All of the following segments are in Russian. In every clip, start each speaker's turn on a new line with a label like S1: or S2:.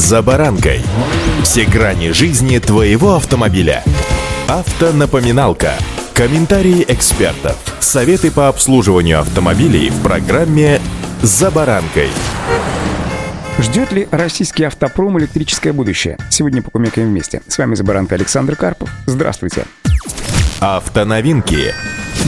S1: «За баранкой». Все грани жизни твоего автомобиля. Автонапоминалка. Комментарии экспертов. Советы по обслуживанию автомобилей в программе «За баранкой».
S2: Ждет ли российский автопром электрическое будущее? Сегодня покумекаем вместе. С вами «За баранкой» Александр Карпов. Здравствуйте.
S1: Автоновинки.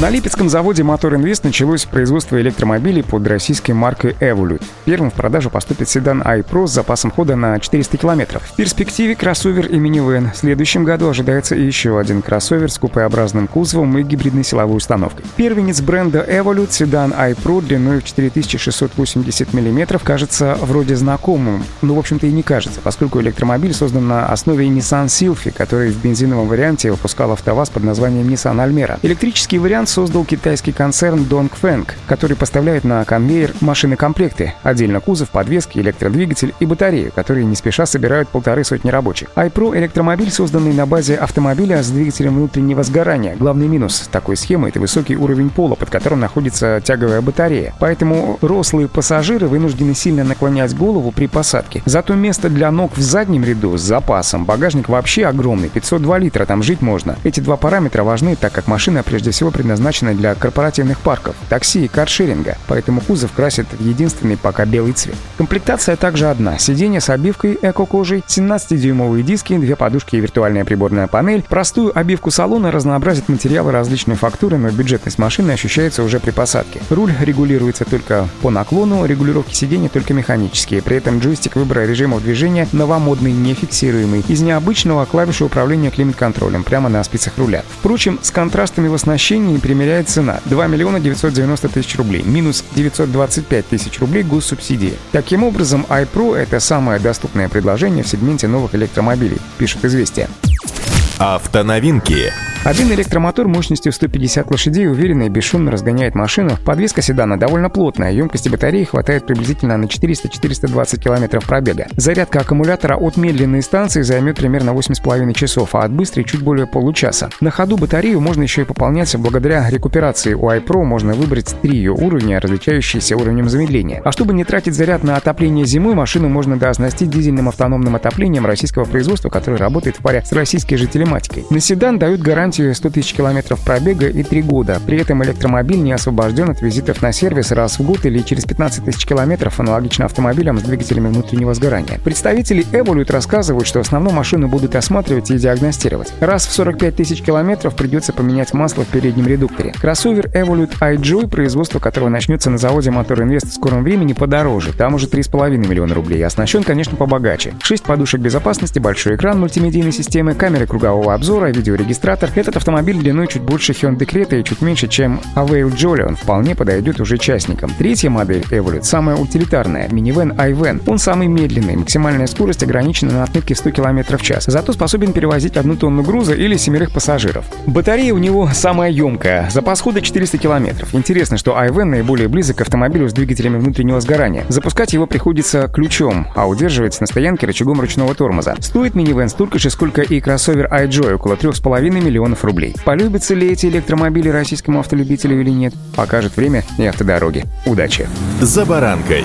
S2: На Липецком заводе «Мотор Инвест» началось производство электромобилей под российской маркой Evolut. Первым в продажу поступит седан iPro с запасом хода на 400 километров. В перспективе кроссовер и минивэн. В следующем году ожидается еще один кроссовер с купеобразным кузовом и гибридной силовой установкой. Первенец бренда Evolut, седан iPro длиной в 4680 мм, кажется вроде знакомым. Ну, в общем-то, и не кажется, поскольку электромобиль создан на основе Nissan Sylphy, который в бензиновом варианте выпускал АвтоВАЗ под названием Nissan Almera. Электрический вариант вариант создал китайский концерн Dongfeng, который поставляет на конвейер машины-комплекты, отдельно кузов, подвески, электродвигатель и батарею, которые не спеша собирают полторы сотни рабочих. iPro — электромобиль, созданный на базе автомобиля с двигателем внутреннего сгорания. Главный минус такой схемы — это высокий уровень пола, под которым находится тяговая батарея. Поэтому рослые пассажиры вынуждены сильно наклонять голову при посадке. Зато место для ног в заднем ряду с запасом. Багажник вообще огромный, 502 литра, там жить можно. Эти два параметра важны, так как машина прежде всего предназначена предназначены для корпоративных парков, такси и каршеринга, поэтому кузов красит в единственный пока белый цвет. Комплектация также одна. Сиденье с обивкой эко-кожей, 17-дюймовые диски, две подушки и виртуальная приборная панель. Простую обивку салона разнообразит материалы различной фактуры, но бюджетность машины ощущается уже при посадке. Руль регулируется только по наклону, регулировки сидений только механические. При этом джойстик выбора режимов движения новомодный, нефиксируемый. Из необычного клавиши управления климат-контролем прямо на спицах руля. Впрочем, с контрастами в оснащении примеряет цена 2 миллиона 990 тысяч рублей, минус 925 тысяч рублей госсубсидии. Таким образом, iPro — это самое доступное предложение в сегменте новых электромобилей, пишет «Известия».
S1: Автоновинки.
S2: Один электромотор мощностью 150 лошадей уверенно и бесшумно разгоняет машину. Подвеска седана довольно плотная, емкости батареи хватает приблизительно на 400-420 км пробега. Зарядка аккумулятора от медленной станции займет примерно 8,5 часов, а от быстрой чуть более получаса. На ходу батарею можно еще и пополнять благодаря рекуперации. У iPro можно выбрать три ее уровня, различающиеся уровнем замедления. А чтобы не тратить заряд на отопление зимой, машину можно дооснастить дизельным автономным отоплением российского производства, который работает в паре с российской же телематикой. На седан дают гарантию гарантию 100 тысяч километров пробега и 3 года. При этом электромобиль не освобожден от визитов на сервис раз в год или через 15 тысяч километров, аналогично автомобилям с двигателями внутреннего сгорания. Представители Evolut рассказывают, что основную машину будут осматривать и диагностировать. Раз в 45 тысяч километров придется поменять масло в переднем редукторе. Кроссовер Evolut iJoy, производство которого начнется на заводе Мотор Инвест в скором времени, подороже. Там уже 3,5 миллиона рублей. Оснащен, конечно, побогаче. 6 подушек безопасности, большой экран мультимедийной системы, камеры кругового обзора, видеорегистратор. Этот автомобиль длиной чуть больше Hyundai Creta и чуть меньше, чем Avail Jolly. Он вполне подойдет уже частникам. Третья модель Evolut самая утилитарная, минивэн iVan. Он самый медленный, максимальная скорость ограничена на отметке 100 км в час, зато способен перевозить одну тонну груза или семерых пассажиров. Батарея у него самая емкая, запас хода 400 км. Интересно, что iVan наиболее близок к автомобилю с двигателями внутреннего сгорания. Запускать его приходится ключом, а удерживается на стоянке рычагом ручного тормоза. Стоит минивэн столько же, сколько и кроссовер iJoy, около 3,5 миллионов миллионов рублей. Полюбятся ли эти электромобили российскому автолюбителю или нет, покажет время и автодороги. Удачи!
S1: «За баранкой»